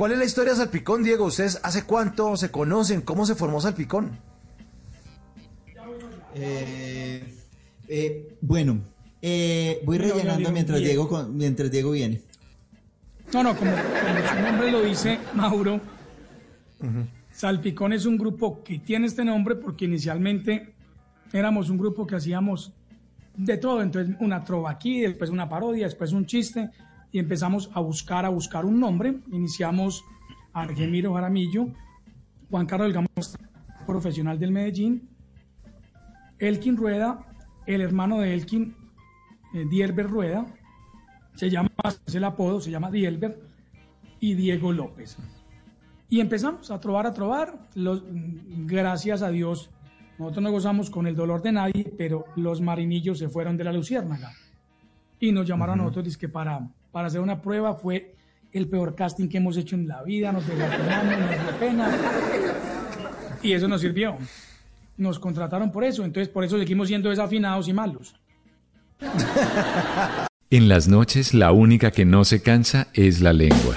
¿Cuál es la historia de Salpicón, Diego? ¿Ustedes hace cuánto se conocen? ¿Cómo se formó Salpicón? Eh, eh, bueno, eh, voy Bueno, rellenando mientras. Diego, con- mientras Diego viene. No, no, como, como su nombre lo dice, Mauro, Salpicón es un grupo que tiene este nombre porque inicialmente éramos un grupo que hacíamos de todo, entonces una trova aquí, después una parodia, después un chiste, y empezamos a buscar, a buscar un nombre. Iniciamos Argemiro Jaramillo, Juan Carlos Delgamos, profesional del Medellín, Elkin Rueda, el hermano de Elkin, eh, Dierber Rueda, se llama, es el apodo, se llama Dielber, y Diego López. Y empezamos a trobar, a trobar. Los, gracias a Dios, nosotros no gozamos con el dolor de nadie, pero los marinillos se fueron de la Luciérnaga. Y nos llamaron a nosotros dizque para, para hacer una prueba. Fue el peor casting que hemos hecho en la vida. Nos desgarramos, nos dio pena. Y eso nos sirvió. Nos contrataron por eso. Entonces, por eso seguimos siendo desafinados y malos. En las noches la única que no se cansa es la lengua.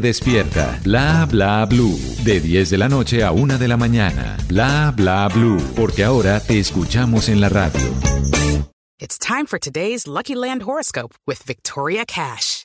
despierta. Bla Bla Blue, de 10 de la noche a 1 de la mañana. Bla Bla Blue, porque ahora te escuchamos en la radio. It's time for today's Lucky Land horoscope with Victoria Cash.